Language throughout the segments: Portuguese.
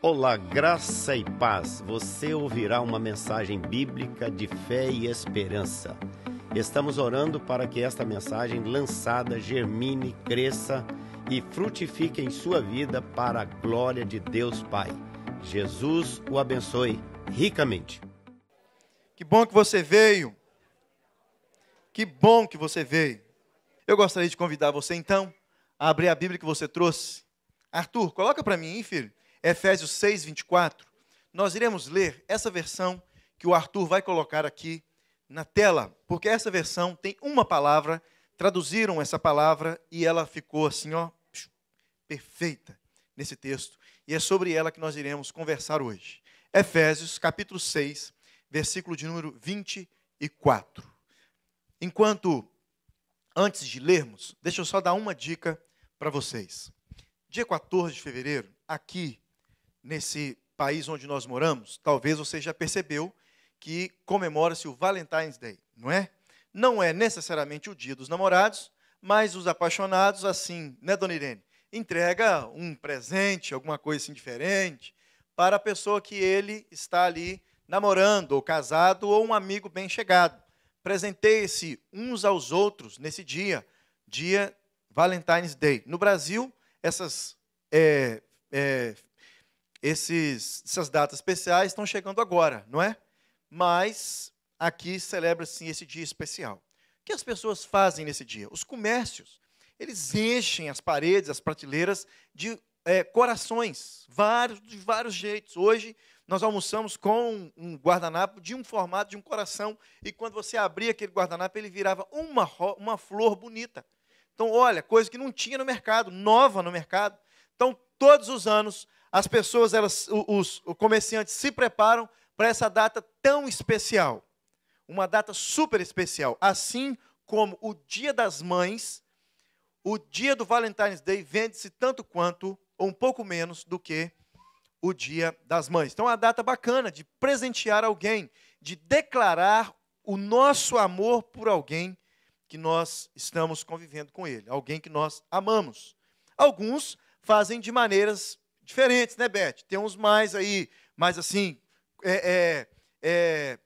Olá, graça e paz. Você ouvirá uma mensagem bíblica de fé e esperança. Estamos orando para que esta mensagem lançada germine, cresça e frutifique em sua vida para a glória de Deus Pai. Jesus o abençoe ricamente. Que bom que você veio. Que bom que você veio. Eu gostaria de convidar você então a abrir a Bíblia que você trouxe. Arthur, coloca para mim, hein, filho? Efésios 6, 24. Nós iremos ler essa versão que o Arthur vai colocar aqui na tela, porque essa versão tem uma palavra, traduziram essa palavra e ela ficou assim, ó, perfeita nesse texto. E é sobre ela que nós iremos conversar hoje. Efésios, capítulo 6, versículo de número 24. Enquanto, antes de lermos, deixa eu só dar uma dica para vocês. Dia 14 de fevereiro, aqui nesse país onde nós moramos, talvez você já percebeu que comemora-se o Valentine's Day, não é? Não é necessariamente o dia dos namorados, mas os apaixonados, assim, né, dona Irene? Entrega um presente, alguma coisa assim diferente, para a pessoa que ele está ali namorando, ou casado, ou um amigo bem chegado. Presenteie-se uns aos outros nesse dia, dia Valentine's Day. No Brasil, essas é, é, esses, essas datas especiais estão chegando agora, não é? Mas aqui celebra-se esse dia especial. O que as pessoas fazem nesse dia? Os comércios, eles enchem as paredes, as prateleiras de é, corações, vários, de vários jeitos. Hoje nós almoçamos com um guardanapo de um formato de um coração, e quando você abria aquele guardanapo, ele virava uma, uma flor bonita. Então, olha, coisa que não tinha no mercado, nova no mercado. Então, todos os anos, as pessoas, elas, os, os comerciantes se preparam para essa data tão especial. Uma data super especial. Assim como o Dia das Mães, o dia do Valentine's Day vende-se tanto quanto, ou um pouco menos, do que o Dia das Mães. Então, é uma data bacana de presentear alguém, de declarar o nosso amor por alguém que nós estamos convivendo com ele, alguém que nós amamos. Alguns fazem de maneiras diferentes, né, Beth? Tem uns mais aí, mais assim, é, é, é,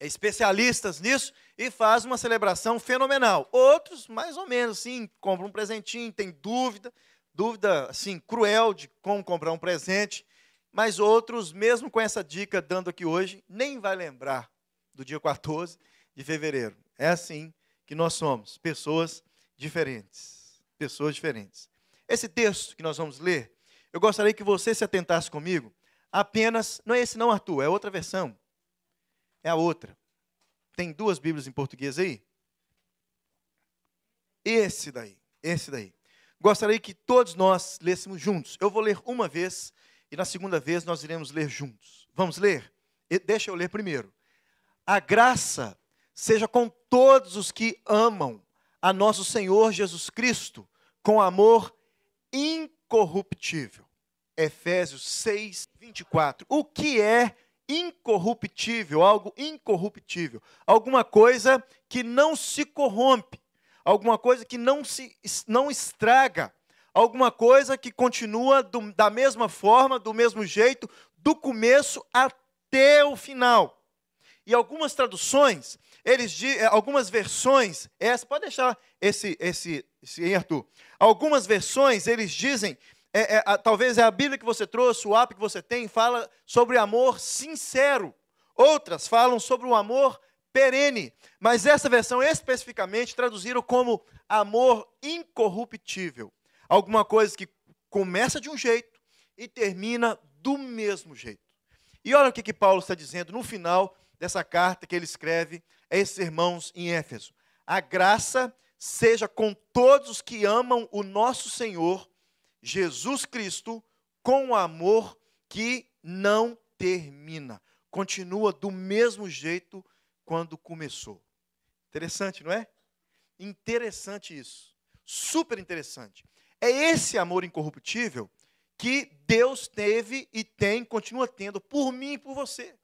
é, especialistas nisso e faz uma celebração fenomenal. Outros, mais ou menos, assim, compram um presentinho, tem dúvida, dúvida, assim, cruel de como comprar um presente. Mas outros, mesmo com essa dica dando aqui hoje, nem vai lembrar do dia 14 de fevereiro. É assim que nós somos, pessoas diferentes. Pessoas diferentes. Esse texto que nós vamos ler eu gostaria que você se atentasse comigo apenas. Não é esse, não, Arthur, é outra versão. É a outra. Tem duas Bíblias em português aí? Esse daí, esse daí. Gostaria que todos nós lêssemos juntos. Eu vou ler uma vez e na segunda vez nós iremos ler juntos. Vamos ler? Deixa eu ler primeiro. A graça seja com todos os que amam a nosso Senhor Jesus Cristo, com amor incorruptível. Efésios 6, 24. O que é incorruptível? Algo incorruptível. Alguma coisa que não se corrompe. Alguma coisa que não se não estraga. Alguma coisa que continua do, da mesma forma, do mesmo jeito, do começo até o final. E algumas traduções, eles eh, algumas versões, essa pode deixar esse esse, esse Arthur. Algumas versões eles dizem é, é, a, talvez é a Bíblia que você trouxe, o app que você tem, fala sobre amor sincero. Outras falam sobre o amor perene. Mas essa versão especificamente traduziram como amor incorruptível. Alguma coisa que começa de um jeito e termina do mesmo jeito. E olha o que, que Paulo está dizendo no final dessa carta que ele escreve a esses irmãos em Éfeso. A graça seja com todos os que amam o nosso Senhor Jesus Cristo com amor que não termina. Continua do mesmo jeito quando começou. Interessante, não é? Interessante isso. Super interessante. É esse amor incorruptível que Deus teve e tem, continua tendo por mim e por você.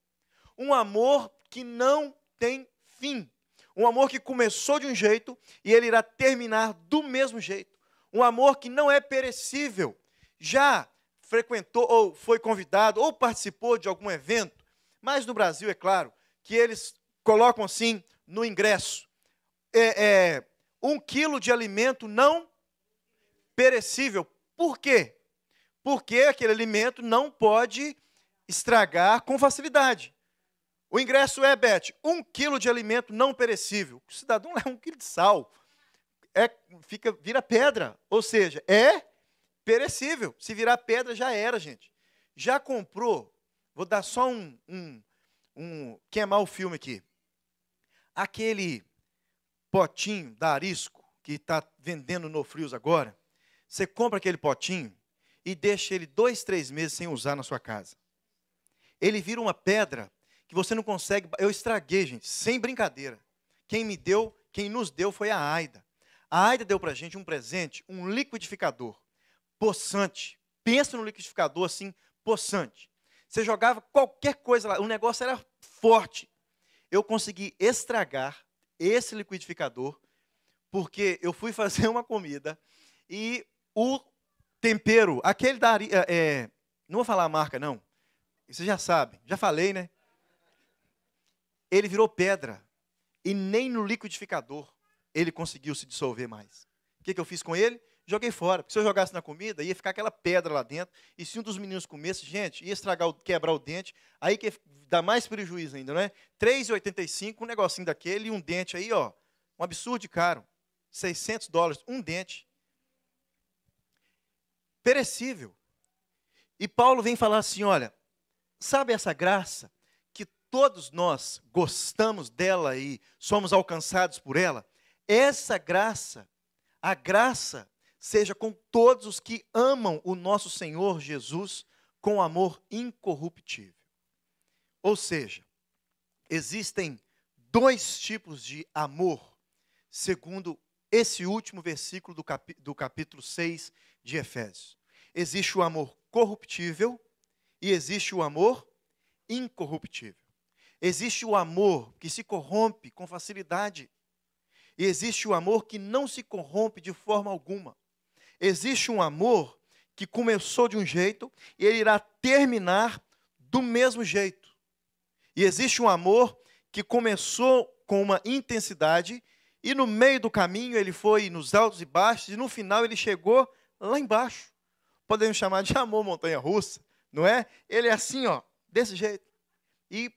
Um amor que não tem fim. Um amor que começou de um jeito e ele irá terminar do mesmo jeito um amor que não é perecível. Já frequentou ou foi convidado ou participou de algum evento, mas no Brasil, é claro, que eles colocam assim no ingresso: é, é, um quilo de alimento não perecível. Por quê? Porque aquele alimento não pode estragar com facilidade. O ingresso é, Beth, um quilo de alimento não perecível. O cidadão leva um quilo de sal. É, fica, vira pedra. Ou seja, é perecível. Se virar pedra, já era, gente. Já comprou? Vou dar só um, um, um queimar o filme aqui. Aquele potinho da Arisco, que está vendendo no Frios agora, você compra aquele potinho e deixa ele dois, três meses sem usar na sua casa. Ele vira uma pedra que você não consegue. Eu estraguei, gente, sem brincadeira. Quem me deu, quem nos deu foi a Aida. A Aida deu para gente um presente, um liquidificador poçante. Pensa no liquidificador assim, poçante. Você jogava qualquer coisa lá, o negócio era forte. Eu consegui estragar esse liquidificador porque eu fui fazer uma comida e o tempero, aquele da é, é, não vou falar a marca não, você já sabe, já falei, né? Ele virou pedra e nem no liquidificador ele conseguiu se dissolver mais. O que, que eu fiz com ele? Joguei fora, porque se eu jogasse na comida, ia ficar aquela pedra lá dentro, e se um dos meninos comesse, gente, ia estragar, o, quebrar o dente, aí que dá mais prejuízo ainda, não é? 3,85, um negocinho daquele, e um dente aí, ó, um absurdo de caro, 600 dólares, um dente. Perecível. E Paulo vem falar assim, olha, sabe essa graça, que todos nós gostamos dela e somos alcançados por ela? Essa graça, a graça seja com todos os que amam o nosso Senhor Jesus com amor incorruptível. Ou seja, existem dois tipos de amor, segundo esse último versículo do, capi do capítulo 6 de Efésios. Existe o amor corruptível e existe o amor incorruptível. Existe o amor que se corrompe com facilidade. E existe o amor que não se corrompe de forma alguma. Existe um amor que começou de um jeito e ele irá terminar do mesmo jeito. E existe um amor que começou com uma intensidade e no meio do caminho ele foi nos altos e baixos e no final ele chegou lá embaixo. Podemos chamar de amor montanha russa, não é? Ele é assim, ó, desse jeito. E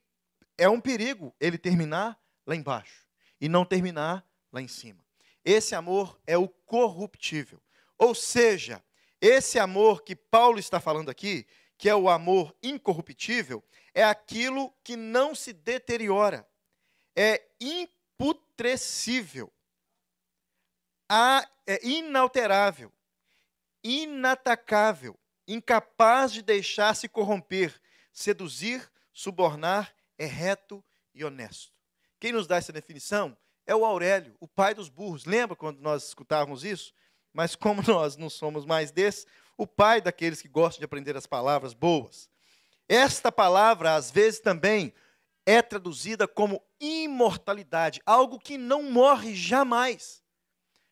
é um perigo ele terminar lá embaixo e não terminar lá em cima. Esse amor é o corruptível. Ou seja, esse amor que Paulo está falando aqui, que é o amor incorruptível, é aquilo que não se deteriora, é imputrescível, é inalterável, inatacável, incapaz de deixar se corromper, seduzir, subornar, é reto e honesto. Quem nos dá essa definição é o Aurélio, o pai dos burros. Lembra quando nós escutávamos isso? mas como nós não somos mais desses, o pai daqueles que gostam de aprender as palavras boas. Esta palavra, às vezes, também é traduzida como imortalidade, algo que não morre jamais.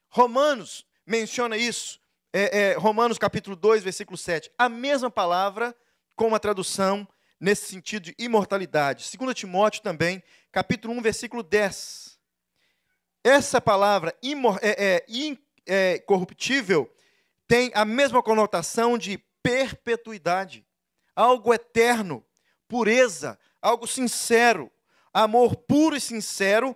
Romanos menciona isso, é, é, Romanos capítulo 2, versículo 7. A mesma palavra com uma tradução nesse sentido de imortalidade. 2 Timóteo também, capítulo 1, versículo 10. Essa palavra é, é, é, tem a mesma conotação de perpetuidade, algo eterno, pureza, algo sincero. Amor puro e sincero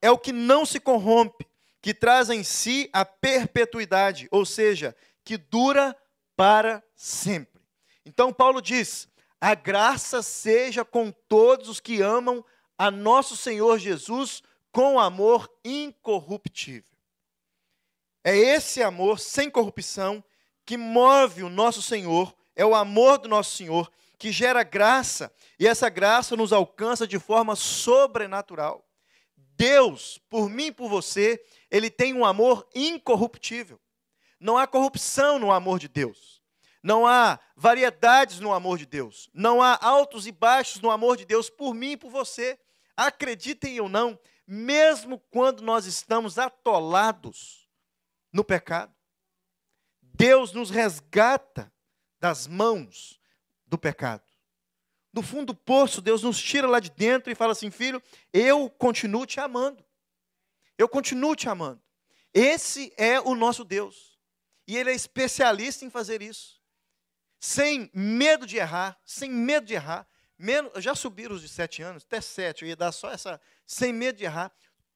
é o que não se corrompe, que traz em si a perpetuidade, ou seja, que dura para sempre. Então, Paulo diz: a graça seja com todos os que amam a nosso Senhor Jesus com amor incorruptível. É esse amor sem corrupção que move o nosso Senhor, é o amor do nosso Senhor que gera graça, e essa graça nos alcança de forma sobrenatural. Deus, por mim e por você, ele tem um amor incorruptível. Não há corrupção no amor de Deus. Não há variedades no amor de Deus. Não há altos e baixos no amor de Deus por mim e por você. Acreditem ou não, mesmo quando nós estamos atolados no pecado. Deus nos resgata das mãos do pecado. Do fundo do poço, Deus nos tira lá de dentro e fala assim: filho, eu continuo te amando. Eu continuo te amando. Esse é o nosso Deus. E Ele é especialista em fazer isso. Sem medo de errar, sem medo de errar. Menos, já subiram os de sete anos, até sete, eu ia dar só essa, sem medo de errar.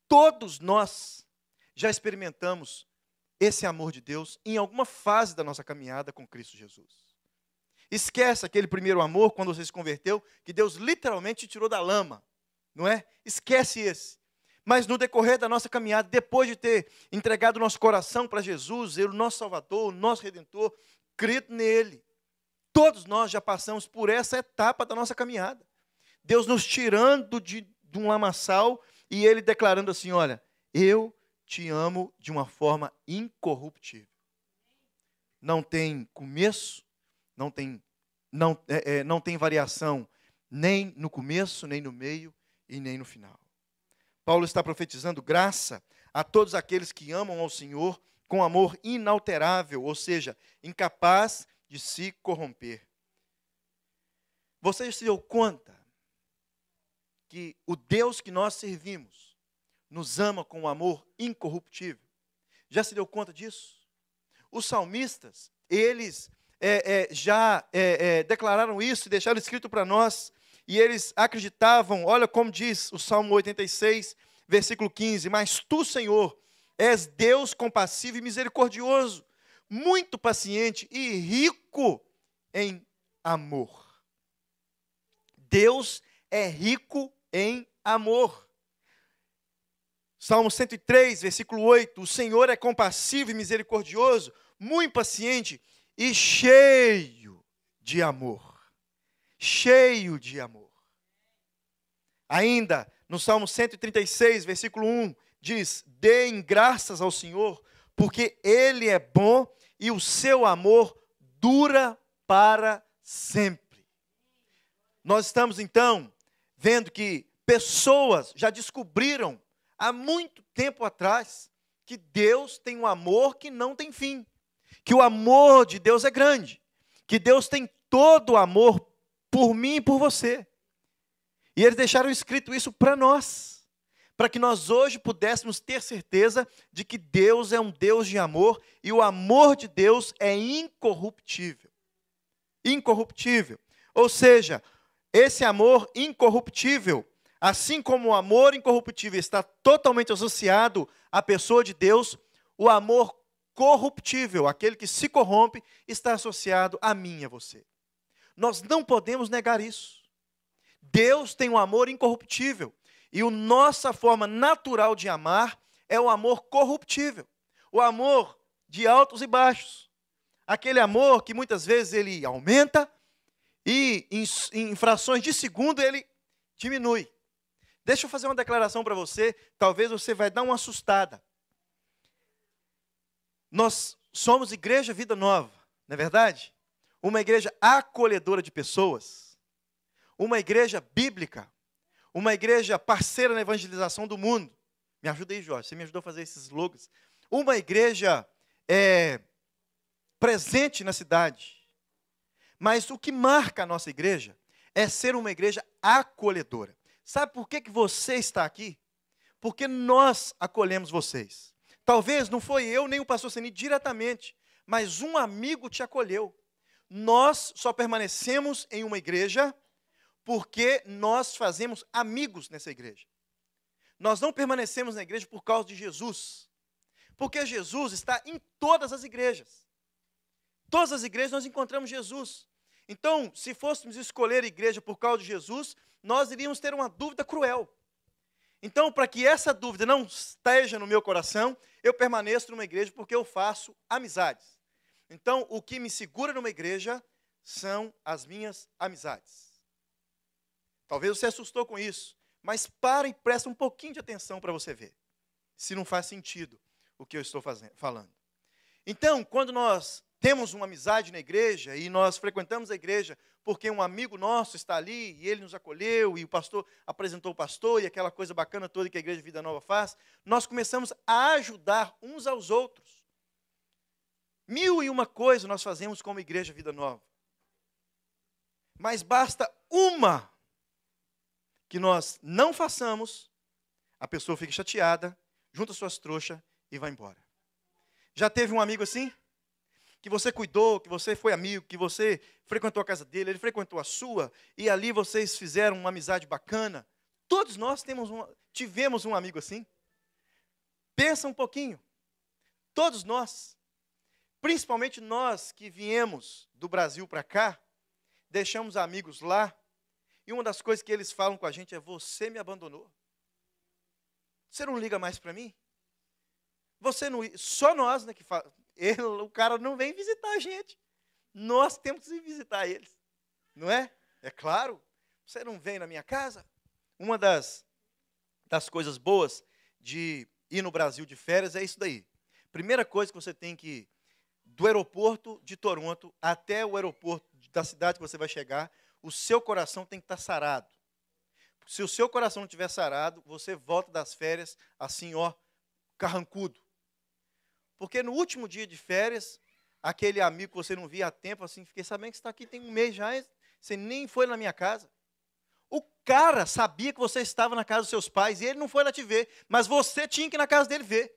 Todos nós já experimentamos esse amor de Deus em alguma fase da nossa caminhada com Cristo Jesus. Esquece aquele primeiro amor quando você se converteu, que Deus literalmente te tirou da lama, não é? Esquece esse. Mas no decorrer da nossa caminhada, depois de ter entregado o nosso coração para Jesus, Ele, o nosso Salvador, o nosso Redentor, crido nele, todos nós já passamos por essa etapa da nossa caminhada. Deus nos tirando de, de um lamaçal e Ele declarando assim: Olha, eu te amo de uma forma incorruptível. Não tem começo, não tem, não, é, é, não tem variação nem no começo, nem no meio e nem no final. Paulo está profetizando graça a todos aqueles que amam ao Senhor com amor inalterável, ou seja, incapaz de se corromper. Você se deu conta que o Deus que nós servimos nos ama com um amor incorruptível? Já se deu conta disso? Os salmistas, eles é, é, já é, é, declararam isso e deixaram escrito para nós, e eles acreditavam, olha como diz o Salmo 86, versículo 15: Mas tu, Senhor, és Deus compassivo e misericordioso, muito paciente e rico em amor. Deus é rico em amor. Salmo 103, versículo 8: O Senhor é compassivo e misericordioso, muito paciente e cheio de amor. Cheio de amor. Ainda no Salmo 136, versículo 1, diz: Deem graças ao Senhor, porque Ele é bom e o seu amor dura para sempre. Nós estamos então vendo que pessoas já descobriram há muito tempo atrás que Deus tem um amor que não tem fim que o amor de Deus é grande, que Deus tem todo o amor por mim e por você. E eles deixaram escrito isso para nós, para que nós hoje pudéssemos ter certeza de que Deus é um Deus de amor e o amor de Deus é incorruptível. Incorruptível. Ou seja, esse amor incorruptível, assim como o amor incorruptível está totalmente associado à pessoa de Deus, o amor corruptível, aquele que se corrompe, está associado a mim e a você. Nós não podemos negar isso. Deus tem um amor incorruptível. E a nossa forma natural de amar é o amor corruptível. O amor de altos e baixos. Aquele amor que muitas vezes ele aumenta e em, em frações de segundo ele diminui. Deixa eu fazer uma declaração para você, talvez você vai dar uma assustada. Nós somos igreja Vida Nova, não é verdade? Uma igreja acolhedora de pessoas, uma igreja bíblica, uma igreja parceira na evangelização do mundo. Me ajuda aí, Jorge, você me ajudou a fazer esses slogans. Uma igreja é, presente na cidade. Mas o que marca a nossa igreja é ser uma igreja acolhedora. Sabe por que, que você está aqui? Porque nós acolhemos vocês. Talvez não foi eu nem o pastor Seni diretamente, mas um amigo te acolheu. Nós só permanecemos em uma igreja porque nós fazemos amigos nessa igreja. Nós não permanecemos na igreja por causa de Jesus. Porque Jesus está em todas as igrejas. Todas as igrejas nós encontramos Jesus. Então, se fôssemos escolher igreja por causa de Jesus, nós iríamos ter uma dúvida cruel. Então, para que essa dúvida não esteja no meu coração, eu permaneço numa igreja porque eu faço amizades. Então, o que me segura numa igreja são as minhas amizades. Talvez você assustou com isso, mas para e presta um pouquinho de atenção para você ver se não faz sentido o que eu estou fazendo, falando. Então, quando nós temos uma amizade na igreja e nós frequentamos a igreja porque um amigo nosso está ali e ele nos acolheu e o pastor apresentou o pastor e aquela coisa bacana toda que a igreja Vida Nova faz, nós começamos a ajudar uns aos outros. Mil e uma coisa nós fazemos como igreja Vida Nova. Mas basta uma que nós não façamos, a pessoa fica chateada, junta suas trouxas e vai embora. Já teve um amigo assim? Que você cuidou, que você foi amigo, que você frequentou a casa dele, ele frequentou a sua, e ali vocês fizeram uma amizade bacana. Todos nós temos um, tivemos um amigo assim. Pensa um pouquinho. Todos nós, principalmente nós que viemos do Brasil para cá, deixamos amigos lá, e uma das coisas que eles falam com a gente é: Você me abandonou. Você não liga mais para mim? Você não. Só nós, né, que fala. Ele, o cara não vem visitar a gente. Nós temos que visitar eles. Não é? É claro. Você não vem na minha casa? Uma das, das coisas boas de ir no Brasil de férias é isso daí. Primeira coisa que você tem que do aeroporto de Toronto até o aeroporto da cidade que você vai chegar, o seu coração tem que estar sarado. Se o seu coração não estiver sarado, você volta das férias assim, ó, carrancudo. Porque no último dia de férias, aquele amigo que você não via há tempo, assim, fiquei sabendo que você está aqui tem um mês já, você nem foi na minha casa. O cara sabia que você estava na casa dos seus pais e ele não foi lá te ver, mas você tinha que ir na casa dele ver.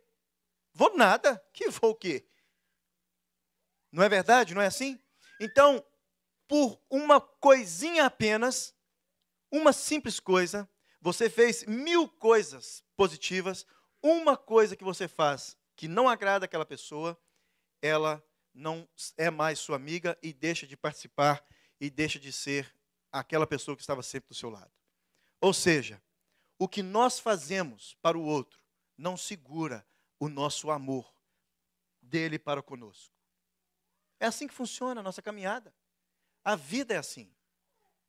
Vou nada. Que vou o quê? Não é verdade? Não é assim? Então, por uma coisinha apenas, uma simples coisa, você fez mil coisas positivas, uma coisa que você faz que não agrada aquela pessoa, ela não é mais sua amiga e deixa de participar e deixa de ser aquela pessoa que estava sempre do seu lado. Ou seja, o que nós fazemos para o outro não segura o nosso amor dele para conosco. É assim que funciona a nossa caminhada. A vida é assim.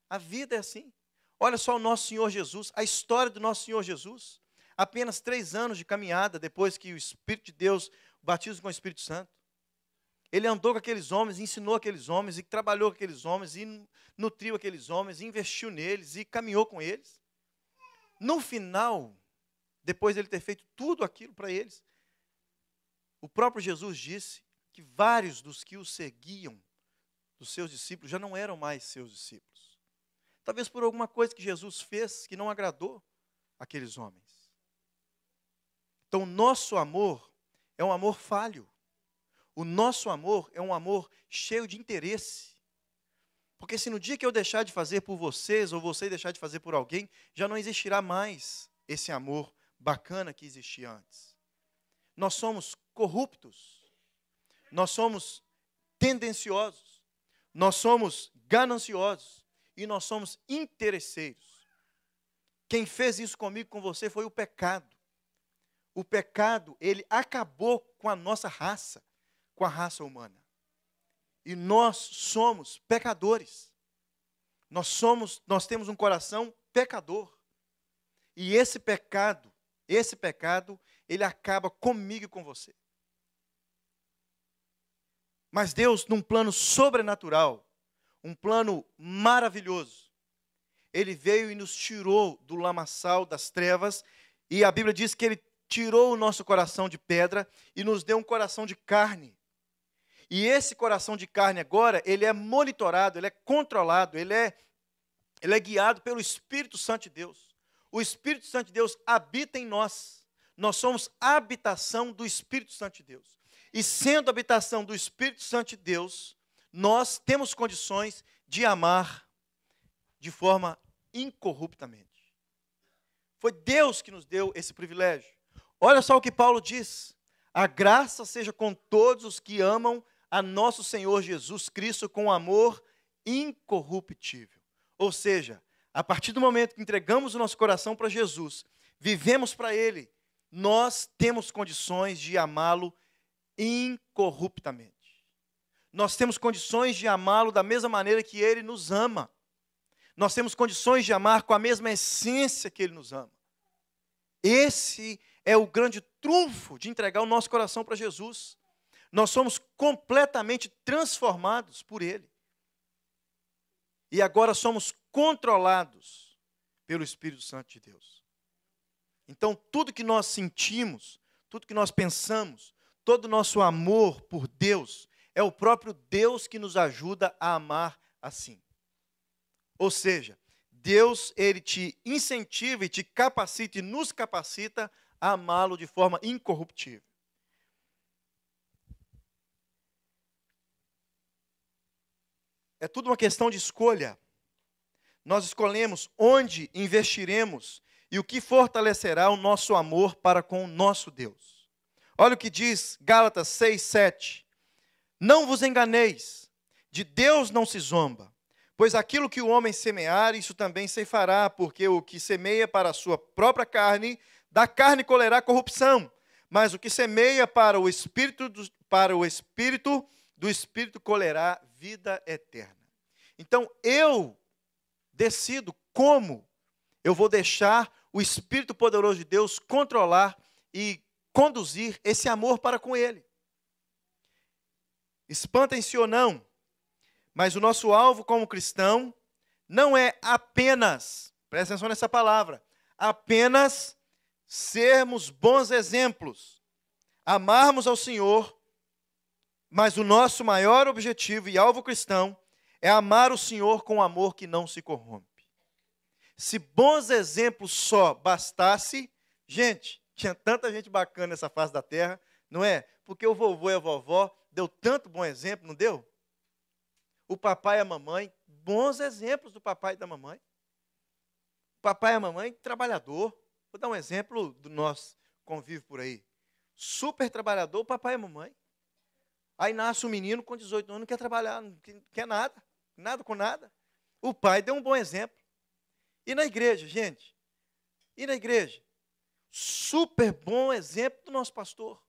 A vida é assim. Olha só o nosso Senhor Jesus, a história do nosso Senhor Jesus apenas três anos de caminhada depois que o Espírito de Deus batiza com o Espírito Santo. Ele andou com aqueles homens, ensinou aqueles homens, e trabalhou com aqueles homens, e nutriu aqueles homens, e investiu neles, e caminhou com eles. No final, depois de ele ter feito tudo aquilo para eles, o próprio Jesus disse que vários dos que o seguiam, dos seus discípulos, já não eram mais seus discípulos. Talvez por alguma coisa que Jesus fez que não agradou aqueles homens. Então, nosso amor é um amor falho. O nosso amor é um amor cheio de interesse. Porque se no dia que eu deixar de fazer por vocês, ou você deixar de fazer por alguém, já não existirá mais esse amor bacana que existia antes. Nós somos corruptos, nós somos tendenciosos, nós somos gananciosos e nós somos interesseiros. Quem fez isso comigo, com você, foi o pecado o pecado, ele acabou com a nossa raça, com a raça humana. E nós somos pecadores. Nós somos, nós temos um coração pecador. E esse pecado, esse pecado, ele acaba comigo e com você. Mas Deus, num plano sobrenatural, um plano maravilhoso, ele veio e nos tirou do lamaçal das trevas, e a Bíblia diz que ele tirou o nosso coração de pedra e nos deu um coração de carne. E esse coração de carne agora, ele é monitorado, ele é controlado, ele é, ele é guiado pelo Espírito Santo de Deus. O Espírito Santo de Deus habita em nós. Nós somos habitação do Espírito Santo de Deus. E sendo habitação do Espírito Santo de Deus, nós temos condições de amar de forma incorruptamente. Foi Deus que nos deu esse privilégio. Olha só o que Paulo diz: a graça seja com todos os que amam a nosso Senhor Jesus Cristo com amor incorruptível. Ou seja, a partir do momento que entregamos o nosso coração para Jesus, vivemos para Ele, nós temos condições de amá-lo incorruptamente. Nós temos condições de amá-lo da mesma maneira que Ele nos ama. Nós temos condições de amar com a mesma essência que Ele nos ama. Esse é o grande trunfo de entregar o nosso coração para Jesus. Nós somos completamente transformados por Ele. E agora somos controlados pelo Espírito Santo de Deus. Então, tudo que nós sentimos, tudo que nós pensamos, todo o nosso amor por Deus, é o próprio Deus que nos ajuda a amar assim. Ou seja, Deus ele te incentiva e te capacita e nos capacita amá-lo de forma incorruptível. É tudo uma questão de escolha. Nós escolhemos onde investiremos e o que fortalecerá o nosso amor para com o nosso Deus. Olha o que diz Gálatas 6, 7. Não vos enganeis, de Deus não se zomba, pois aquilo que o homem semear, isso também se fará, porque o que semeia para a sua própria carne, da carne colherá corrupção, mas o que semeia para o espírito, do, para o espírito, do espírito colherá vida eterna. Então eu decido como eu vou deixar o espírito poderoso de Deus controlar e conduzir esse amor para com ele. Espantem-se ou não, mas o nosso alvo como cristão não é apenas, presta atenção nessa palavra, apenas sermos bons exemplos, amarmos ao Senhor, mas o nosso maior objetivo e alvo cristão é amar o Senhor com amor que não se corrompe. Se bons exemplos só bastasse, gente, tinha tanta gente bacana nessa face da terra, não é? Porque o vovô e a vovó deu tanto bom exemplo, não deu? O papai e a mamãe, bons exemplos do papai e da mamãe. O papai e a mamãe, trabalhador. Vou dar um exemplo do nosso convívio por aí. Super trabalhador, papai e mamãe. Aí nasce um menino com 18 anos, não quer trabalhar, não quer nada, nada com nada. O pai deu um bom exemplo. E na igreja, gente? E na igreja? Super bom exemplo do nosso pastor.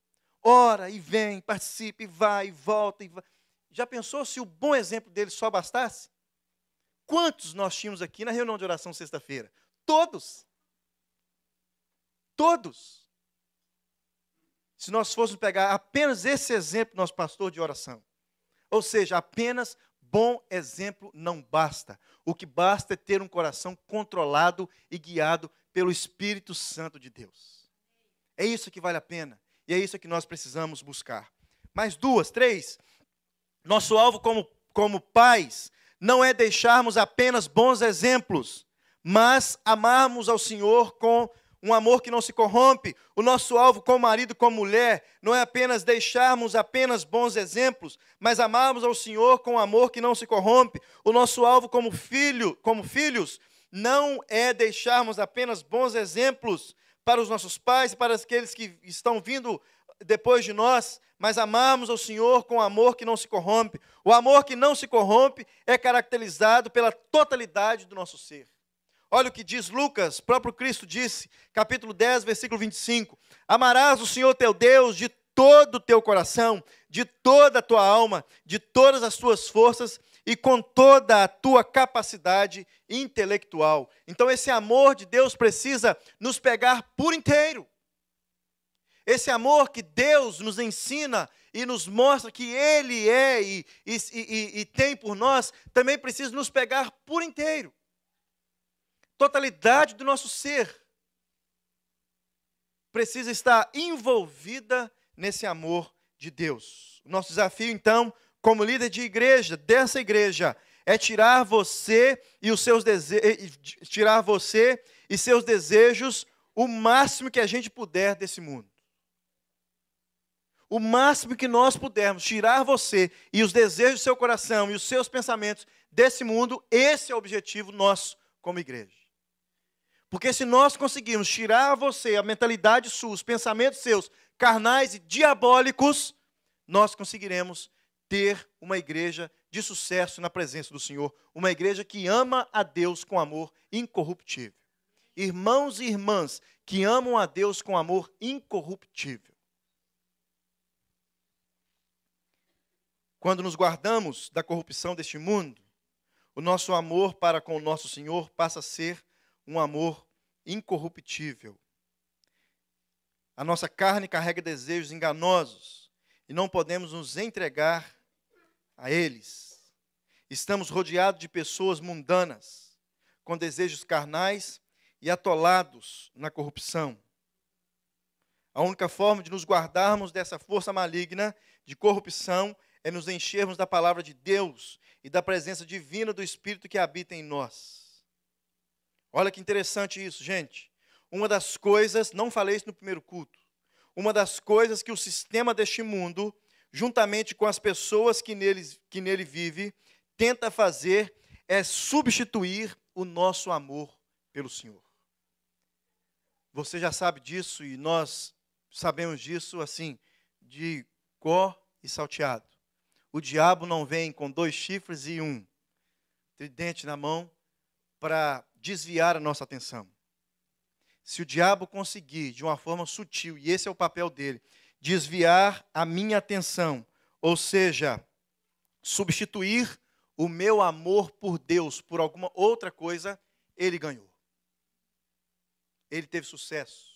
Ora e vem, participe, vai e volta. E vai. Já pensou se o bom exemplo dele só bastasse? Quantos nós tínhamos aqui na reunião de oração sexta-feira? Todos. Todos. Se nós fôssemos pegar apenas esse exemplo nosso pastor de oração. Ou seja, apenas bom exemplo não basta. O que basta é ter um coração controlado e guiado pelo Espírito Santo de Deus. É isso que vale a pena. E é isso que nós precisamos buscar. Mais duas, três. Nosso alvo como, como pais não é deixarmos apenas bons exemplos, mas amarmos ao Senhor com um amor que não se corrompe. O nosso alvo como marido, como mulher, não é apenas deixarmos apenas bons exemplos, mas amarmos ao Senhor com um amor que não se corrompe. O nosso alvo como filho, como filhos, não é deixarmos apenas bons exemplos para os nossos pais e para aqueles que estão vindo depois de nós, mas amarmos ao Senhor com amor que não se corrompe. O amor que não se corrompe é caracterizado pela totalidade do nosso ser. Olha o que diz Lucas, próprio Cristo disse, capítulo 10, versículo 25: Amarás o Senhor teu Deus de todo o teu coração, de toda a tua alma, de todas as tuas forças e com toda a tua capacidade intelectual. Então, esse amor de Deus precisa nos pegar por inteiro. Esse amor que Deus nos ensina e nos mostra que Ele é e, e, e, e tem por nós, também precisa nos pegar por inteiro. Totalidade do nosso ser precisa estar envolvida nesse amor de Deus. Nosso desafio, então, como líder de igreja, dessa igreja, é tirar você e os seus desejos, tirar você e seus desejos o máximo que a gente puder desse mundo o máximo que nós pudermos tirar você e os desejos do seu coração e os seus pensamentos desse mundo, esse é o objetivo nosso como igreja. Porque se nós conseguirmos tirar você a mentalidade sua, os pensamentos seus carnais e diabólicos, nós conseguiremos ter uma igreja de sucesso na presença do Senhor, uma igreja que ama a Deus com amor incorruptível. Irmãos e irmãs que amam a Deus com amor incorruptível. Quando nos guardamos da corrupção deste mundo, o nosso amor para com o nosso Senhor passa a ser um amor incorruptível. A nossa carne carrega desejos enganosos e não podemos nos entregar a eles. Estamos rodeados de pessoas mundanas, com desejos carnais e atolados na corrupção. A única forma de nos guardarmos dessa força maligna de corrupção é nos enchermos da palavra de Deus e da presença divina do Espírito que habita em nós. Olha que interessante isso, gente. Uma das coisas, não falei isso no primeiro culto, uma das coisas que o sistema deste mundo, juntamente com as pessoas que nele, que nele vive, tenta fazer é substituir o nosso amor pelo Senhor. Você já sabe disso e nós sabemos disso assim, de có e salteado. O diabo não vem com dois chifres e um tridente na mão para desviar a nossa atenção. Se o diabo conseguir, de uma forma sutil, e esse é o papel dele, desviar a minha atenção, ou seja, substituir o meu amor por Deus por alguma outra coisa, ele ganhou. Ele teve sucesso.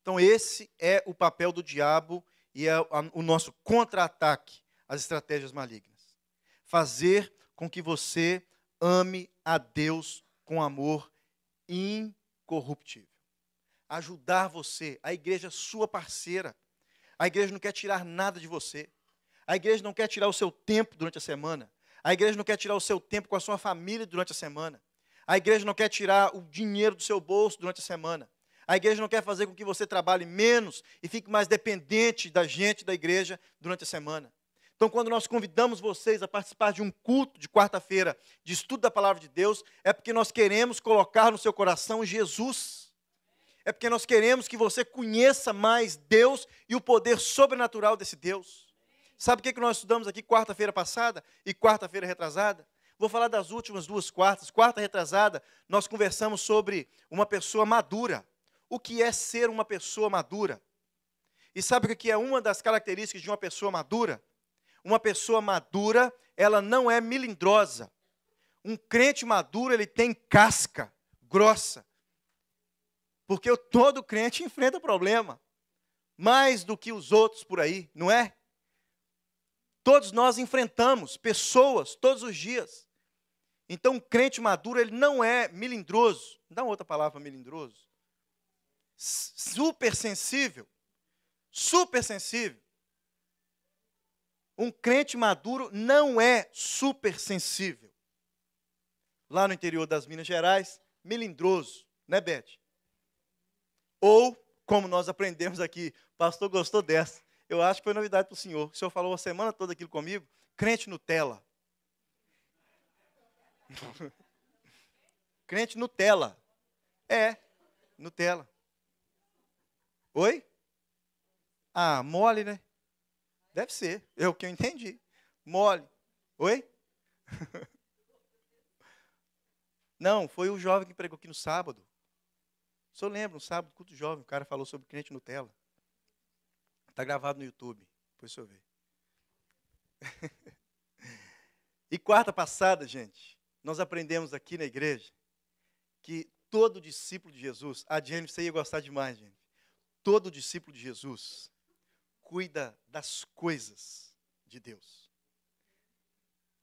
Então, esse é o papel do diabo e é o nosso contra-ataque às estratégias malignas. Fazer com que você ame a Deus com amor incorruptível. Ajudar você, a igreja é sua parceira. A igreja não quer tirar nada de você. A igreja não quer tirar o seu tempo durante a semana. A igreja não quer tirar o seu tempo com a sua família durante a semana. A igreja não quer tirar o dinheiro do seu bolso durante a semana. A igreja não quer fazer com que você trabalhe menos e fique mais dependente da gente da igreja durante a semana. Então, quando nós convidamos vocês a participar de um culto de quarta-feira de estudo da palavra de Deus, é porque nós queremos colocar no seu coração Jesus. É porque nós queremos que você conheça mais Deus e o poder sobrenatural desse Deus. Sabe o que nós estudamos aqui quarta-feira passada e quarta-feira retrasada? Vou falar das últimas duas quartas. Quarta retrasada, nós conversamos sobre uma pessoa madura o que é ser uma pessoa madura. E sabe o que é uma das características de uma pessoa madura? Uma pessoa madura, ela não é melindrosa. Um crente maduro, ele tem casca grossa. Porque todo crente enfrenta problema. Mais do que os outros por aí, não é? Todos nós enfrentamos pessoas todos os dias. Então, um crente maduro, ele não é melindroso. Dá uma outra palavra melindroso super sensível. Um crente maduro não é super sensível. Lá no interior das Minas Gerais, melindroso, né, Beth? Ou, como nós aprendemos aqui, pastor gostou dessa. Eu acho que foi novidade para o senhor. O senhor falou a semana toda aquilo comigo. Crente Nutella. crente Nutella. É, Nutella. Oi? Ah, mole, né? Deve ser. É o que eu entendi. Mole. Oi? Não, foi o jovem que pregou aqui no sábado. O senhor lembra, no sábado, culto jovem, o cara falou sobre crente Nutella. Está gravado no YouTube, depois o vê. e quarta passada, gente, nós aprendemos aqui na igreja que todo discípulo de Jesus, a Jennifer, você ia gostar demais, gente todo discípulo de Jesus cuida das coisas de Deus.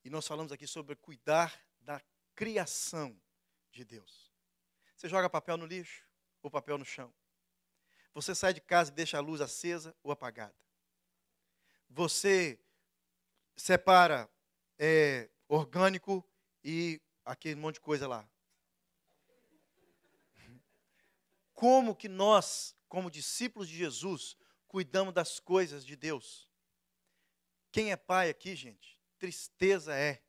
E nós falamos aqui sobre cuidar da criação de Deus. Você joga papel no lixo ou papel no chão? Você sai de casa e deixa a luz acesa ou apagada? Você separa é, orgânico e aquele monte de coisa lá. Como que nós como discípulos de Jesus, cuidamos das coisas de Deus. Quem é pai aqui, gente? Tristeza é.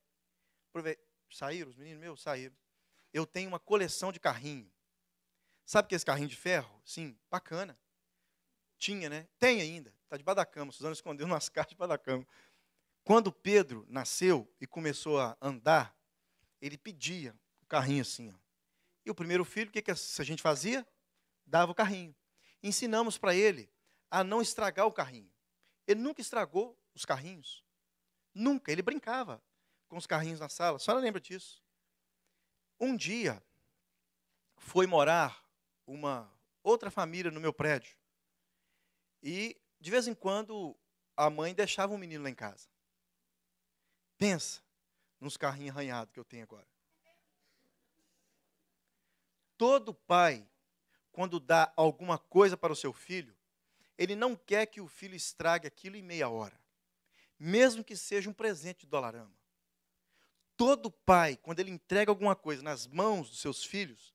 Saíram os meninos meus? Saíram. Eu tenho uma coleção de carrinho. Sabe que esse carrinho de ferro? Sim, bacana. Tinha, né? Tem ainda. Está debaixo da cama. Suzana escondeu nas caixas debaixo da cama. Quando Pedro nasceu e começou a andar, ele pedia o carrinho assim. Ó. E o primeiro filho, o que, que a gente fazia? Dava o carrinho ensinamos para ele a não estragar o carrinho. Ele nunca estragou os carrinhos. Nunca. Ele brincava com os carrinhos na sala. A senhora lembra disso? Um dia, foi morar uma outra família no meu prédio. E, de vez em quando, a mãe deixava um menino lá em casa. Pensa nos carrinhos arranhados que eu tenho agora. Todo pai quando dá alguma coisa para o seu filho, ele não quer que o filho estrague aquilo em meia hora. mesmo que seja um presente de dolarama. Todo pai, quando ele entrega alguma coisa nas mãos dos seus filhos,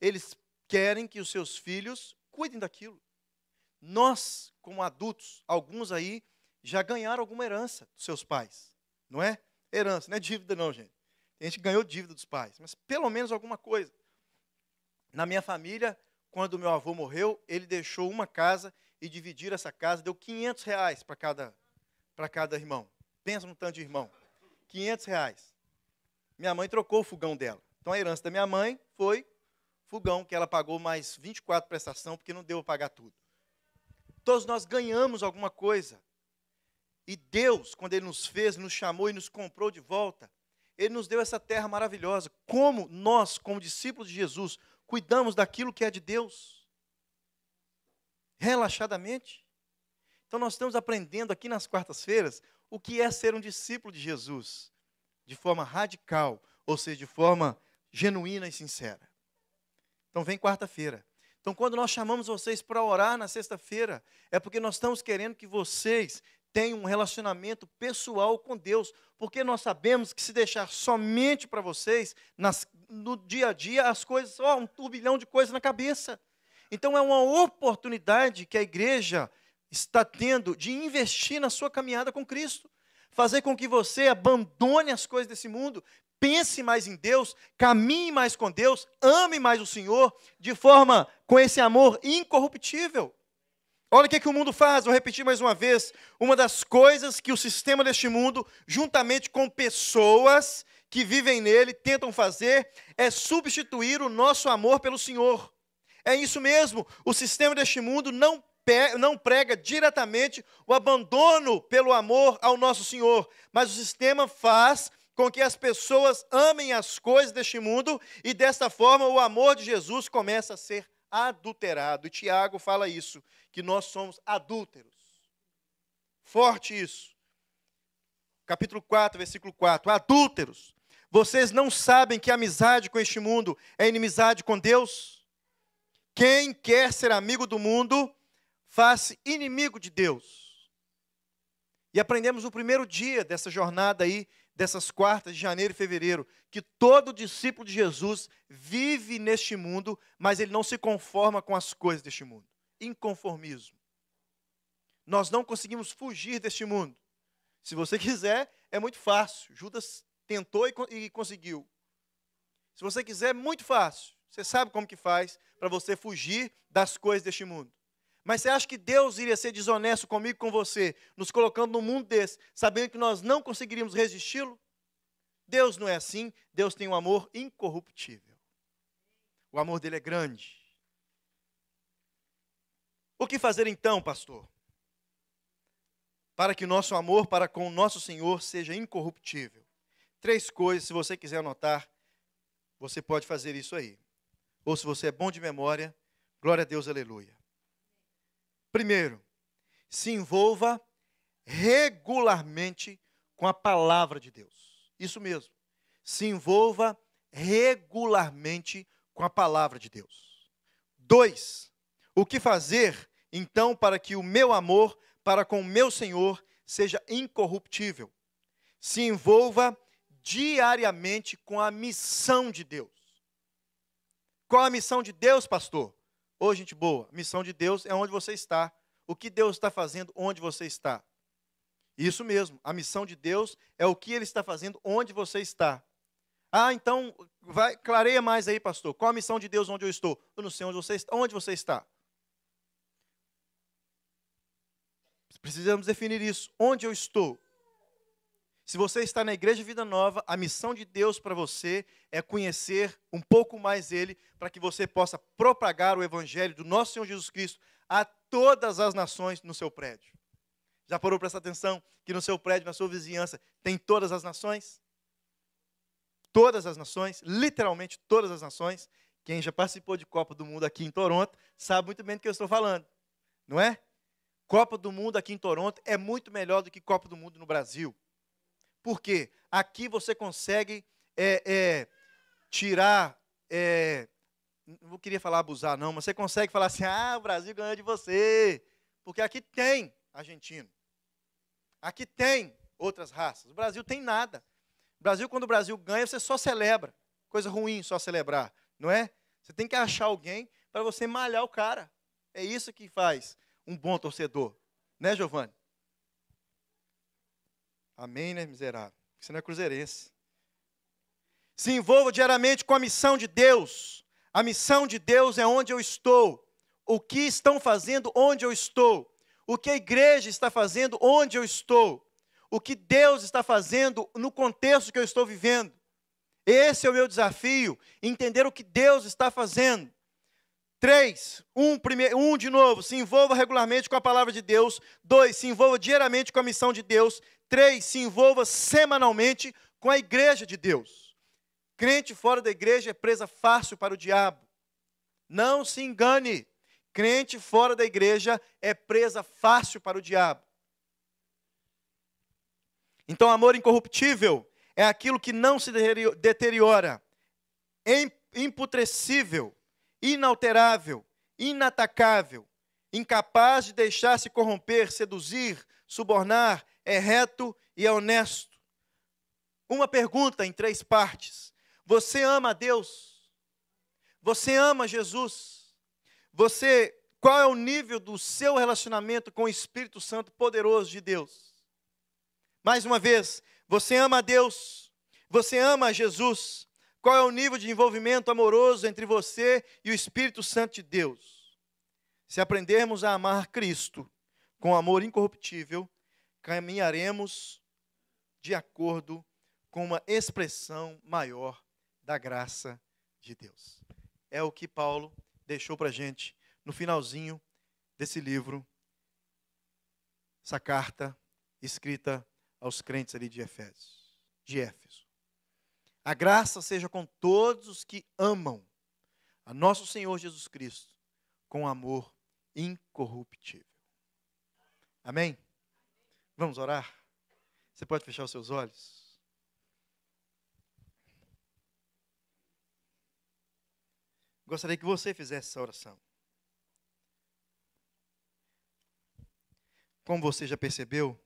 eles querem que os seus filhos cuidem daquilo. Nós, como adultos, alguns aí já ganharam alguma herança dos seus pais, não é? Herança, não é dívida não, gente. A gente ganhou dívida dos pais, mas pelo menos alguma coisa. Na minha família, quando meu avô morreu, ele deixou uma casa e dividir essa casa, deu 500 reais para cada, cada irmão. Pensa no tanto de irmão. 500 reais. Minha mãe trocou o fogão dela. Então a herança da minha mãe foi fogão, que ela pagou mais 24 prestação, porque não deu para pagar tudo. Todos nós ganhamos alguma coisa. E Deus, quando Ele nos fez, nos chamou e nos comprou de volta, Ele nos deu essa terra maravilhosa. Como nós, como discípulos de Jesus, cuidamos daquilo que é de Deus? Relaxadamente. Então, nós estamos aprendendo aqui nas quartas-feiras o que é ser um discípulo de Jesus, de forma radical, ou seja, de forma genuína e sincera. Então, vem quarta-feira. Então, quando nós chamamos vocês para orar na sexta-feira, é porque nós estamos querendo que vocês tenham um relacionamento pessoal com Deus, porque nós sabemos que se deixar somente para vocês, nas, no dia a dia, as coisas, ó, um turbilhão de coisas na cabeça. Então, é uma oportunidade que a igreja está tendo de investir na sua caminhada com Cristo fazer com que você abandone as coisas desse mundo, pense mais em Deus, caminhe mais com Deus, ame mais o Senhor, de forma com esse amor incorruptível. Olha o que, que o mundo faz, vou repetir mais uma vez. Uma das coisas que o sistema deste mundo, juntamente com pessoas que vivem nele, tentam fazer é substituir o nosso amor pelo Senhor. É isso mesmo, o sistema deste mundo não não prega diretamente o abandono pelo amor ao nosso Senhor, mas o sistema faz com que as pessoas amem as coisas deste mundo e desta forma o amor de Jesus começa a ser adulterado. E Tiago fala isso, que nós somos adúlteros. Forte isso. Capítulo 4, versículo 4. Adúlteros, vocês não sabem que a amizade com este mundo é inimizade com Deus? Quem quer ser amigo do mundo, faz inimigo de Deus. E aprendemos no primeiro dia dessa jornada aí dessas quartas de janeiro e fevereiro, que todo discípulo de Jesus vive neste mundo, mas ele não se conforma com as coisas deste mundo. Inconformismo. Nós não conseguimos fugir deste mundo. Se você quiser, é muito fácil. Judas tentou e, conseguiu. Se você quiser, é muito fácil. Você sabe como que faz para você fugir das coisas deste mundo. Mas você acha que Deus iria ser desonesto comigo com você, nos colocando num mundo desse, sabendo que nós não conseguiríamos resisti-lo? Deus não é assim, Deus tem um amor incorruptível. O amor dele é grande. O que fazer então, pastor? Para que o nosso amor para com o nosso Senhor seja incorruptível. Três coisas, se você quiser anotar, você pode fazer isso aí. Ou se você é bom de memória, glória a Deus, aleluia. Primeiro, se envolva regularmente com a palavra de Deus. Isso mesmo. Se envolva regularmente com a palavra de Deus. Dois, o que fazer então para que o meu amor para com o meu Senhor seja incorruptível? Se envolva diariamente com a missão de Deus. Qual a missão de Deus, pastor? Ô, gente boa, a missão de Deus é onde você está. O que Deus está fazendo onde você está. Isso mesmo, a missão de Deus é o que Ele está fazendo onde você está. Ah, então, vai, clareia mais aí, pastor. Qual a missão de Deus onde eu estou? Eu não sei onde você está. Onde você está? Precisamos definir isso. Onde eu estou? Se você está na Igreja Vida Nova, a missão de Deus para você é conhecer um pouco mais Ele, para que você possa propagar o Evangelho do nosso Senhor Jesus Cristo a todas as nações no seu prédio. Já parou para prestar atenção que no seu prédio, na sua vizinhança, tem todas as nações? Todas as nações, literalmente todas as nações. Quem já participou de Copa do Mundo aqui em Toronto sabe muito bem do que eu estou falando, não é? Copa do Mundo aqui em Toronto é muito melhor do que Copa do Mundo no Brasil. Por quê? Aqui você consegue é, é, tirar. É, não queria falar abusar, não, mas você consegue falar assim: ah, o Brasil ganhou de você. Porque aqui tem argentino. Aqui tem outras raças. O Brasil tem nada. O Brasil, quando o Brasil ganha, você só celebra. Coisa ruim só celebrar, não é? Você tem que achar alguém para você malhar o cara. É isso que faz um bom torcedor. Né, Giovanni? Amém, né, miserável? Você não é cruzeirense. Se envolva diariamente com a missão de Deus. A missão de Deus é onde eu estou. O que estão fazendo onde eu estou. O que a igreja está fazendo onde eu estou. O que Deus está fazendo no contexto que eu estou vivendo. Esse é o meu desafio, entender o que Deus está fazendo. Três, um, primeiro, um de novo, se envolva regularmente com a palavra de Deus. Dois, se envolva diariamente com a missão de Deus. Três, se envolva semanalmente com a igreja de Deus. Crente fora da igreja é presa fácil para o diabo. Não se engane. Crente fora da igreja é presa fácil para o diabo. Então, amor incorruptível é aquilo que não se deteriora, imputrescível, inalterável, inatacável, incapaz de deixar-se corromper, seduzir, subornar, é reto e é honesto. Uma pergunta em três partes: Você ama a Deus? Você ama Jesus? Você, qual é o nível do seu relacionamento com o Espírito Santo poderoso de Deus? Mais uma vez, você ama a Deus? Você ama a Jesus? Qual é o nível de envolvimento amoroso entre você e o Espírito Santo de Deus? Se aprendermos a amar Cristo com amor incorruptível, caminharemos de acordo com uma expressão maior da graça de Deus. É o que Paulo deixou para a gente no finalzinho desse livro, essa carta escrita aos crentes ali de Efésios, de Éfeso. A graça seja com todos os que amam a nosso Senhor Jesus Cristo com amor incorruptível. Amém? Vamos orar? Você pode fechar os seus olhos? Gostaria que você fizesse essa oração. Como você já percebeu,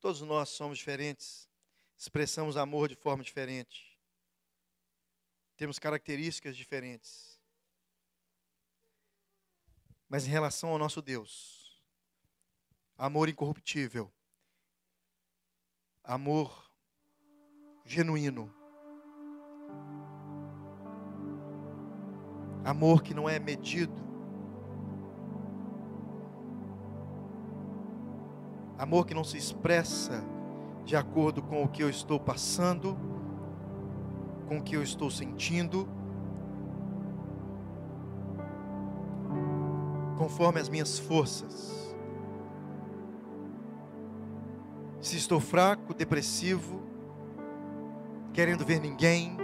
Todos nós somos diferentes, expressamos amor de forma diferente, temos características diferentes. Mas em relação ao nosso Deus, amor incorruptível, amor genuíno, amor que não é medido, Amor que não se expressa de acordo com o que eu estou passando, com o que eu estou sentindo, conforme as minhas forças. Se estou fraco, depressivo, querendo ver ninguém,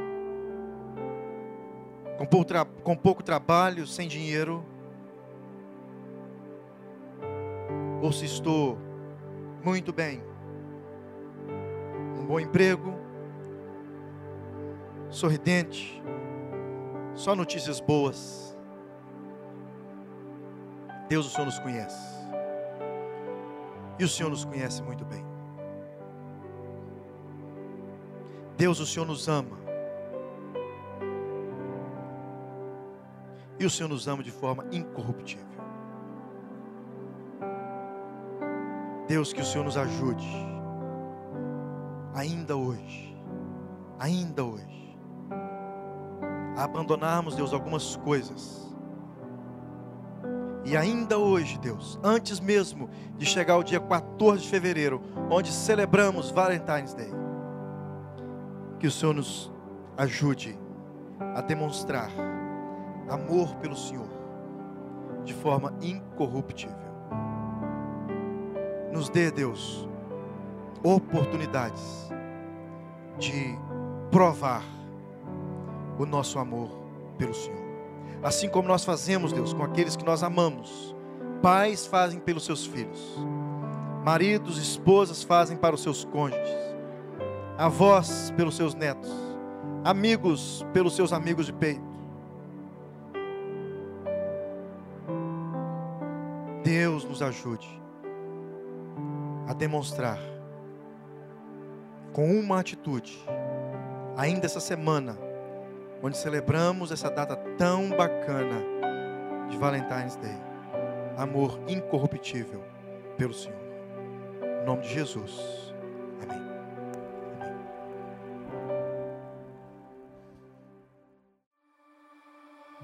com pouco, com pouco trabalho, sem dinheiro, ou se estou muito bem. Um bom emprego, sorridente, só notícias boas. Deus, o Senhor nos conhece. E o Senhor nos conhece muito bem. Deus, o Senhor nos ama. E o Senhor nos ama de forma incorruptível. Deus, que o Senhor nos ajude, ainda hoje, ainda hoje, a abandonarmos, Deus, algumas coisas. E ainda hoje, Deus, antes mesmo de chegar o dia 14 de fevereiro, onde celebramos Valentine's Day, que o Senhor nos ajude a demonstrar amor pelo Senhor de forma incorruptível. Nos dê, Deus, oportunidades de provar o nosso amor pelo Senhor. Assim como nós fazemos, Deus, com aqueles que nós amamos. Pais fazem pelos seus filhos. Maridos, esposas fazem para os seus cônjuges. Avós pelos seus netos. Amigos pelos seus amigos de peito. Deus nos ajude a demonstrar com uma atitude, ainda essa semana, onde celebramos essa data tão bacana de Valentine's Day. Amor incorruptível pelo Senhor. Em nome de Jesus.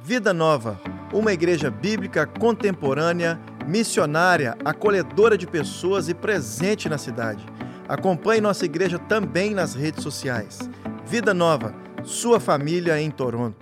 Vida Nova, uma igreja bíblica contemporânea, missionária, acolhedora de pessoas e presente na cidade. Acompanhe nossa igreja também nas redes sociais. Vida Nova, sua família em Toronto.